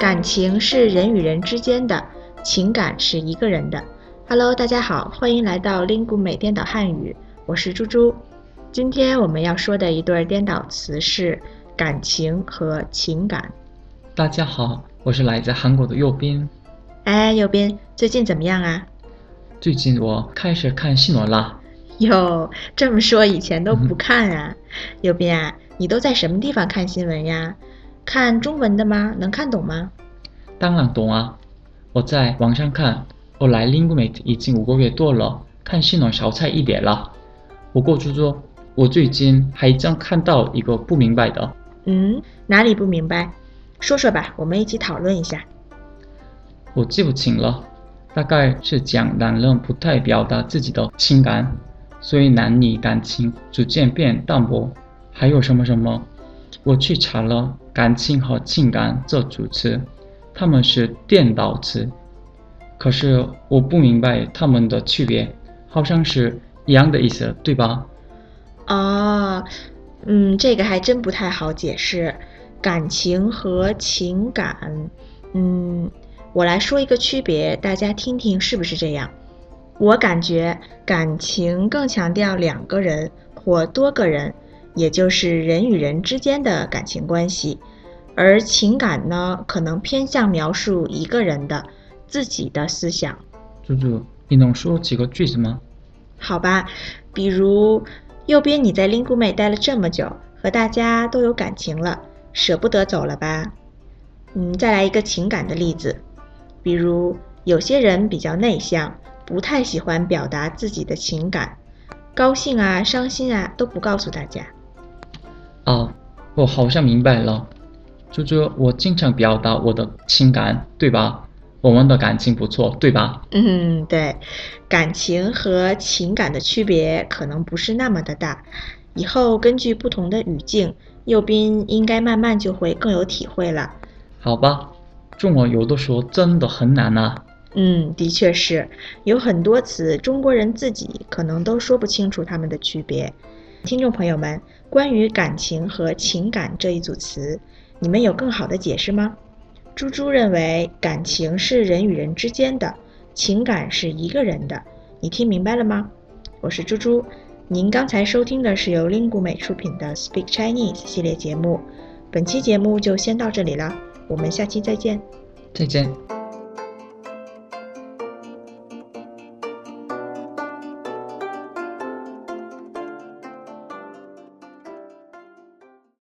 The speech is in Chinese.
感情是人与人之间的，情感是一个人的。Hello，大家好，欢迎来到 Lingu 美颠倒汉语，我是猪猪。今天我们要说的一对颠倒词是感情和情感。大家好，我是来自韩国的右边。哎，右边，最近怎么样啊？最近我开始看新闻了。哟，这么说以前都不看啊？右边啊，你都在什么地方看新闻呀？看中文的吗？能看懂吗？当然懂啊！我在网上看，我来 Lingumate 已经五个月多了，看新闻少差一点了。不过猪猪，我最近还正看到一个不明白的。嗯，哪里不明白？说说吧，我们一起讨论一下。我记不清了，大概是讲男人不太表达自己的情感，所以男女感情逐渐变淡薄。还有什么什么？我去查了“感情”和“情感”这组词，它们是颠倒词。可是我不明白它们的区别，好像是一样的意思，对吧？哦，嗯，这个还真不太好解释。感情和情感，嗯，我来说一个区别，大家听听是不是这样？我感觉感情更强调两个人或多个人。也就是人与人之间的感情关系，而情感呢，可能偏向描述一个人的自己的思想。猪猪，你能说几个句子吗？好吧，比如右边你在 Lingu 美待了这么久，和大家都有感情了，舍不得走了吧？嗯，再来一个情感的例子，比如有些人比较内向，不太喜欢表达自己的情感，高兴啊、伤心啊都不告诉大家。哦，我好像明白了，猪猪，我经常表达我的情感，对吧？我们的感情不错，对吧？嗯，对，感情和情感的区别可能不是那么的大，以后根据不同的语境，右斌应该慢慢就会更有体会了。好吧，中文有的时候真的很难啊。嗯，的确是，有很多词中国人自己可能都说不清楚它们的区别。听众朋友们，关于感情和情感这一组词，你们有更好的解释吗？猪猪认为，感情是人与人之间的，情感是一个人的。你听明白了吗？我是猪猪，您刚才收听的是由灵谷美出品的 Speak Chinese 系列节目。本期节目就先到这里了，我们下期再见。再见。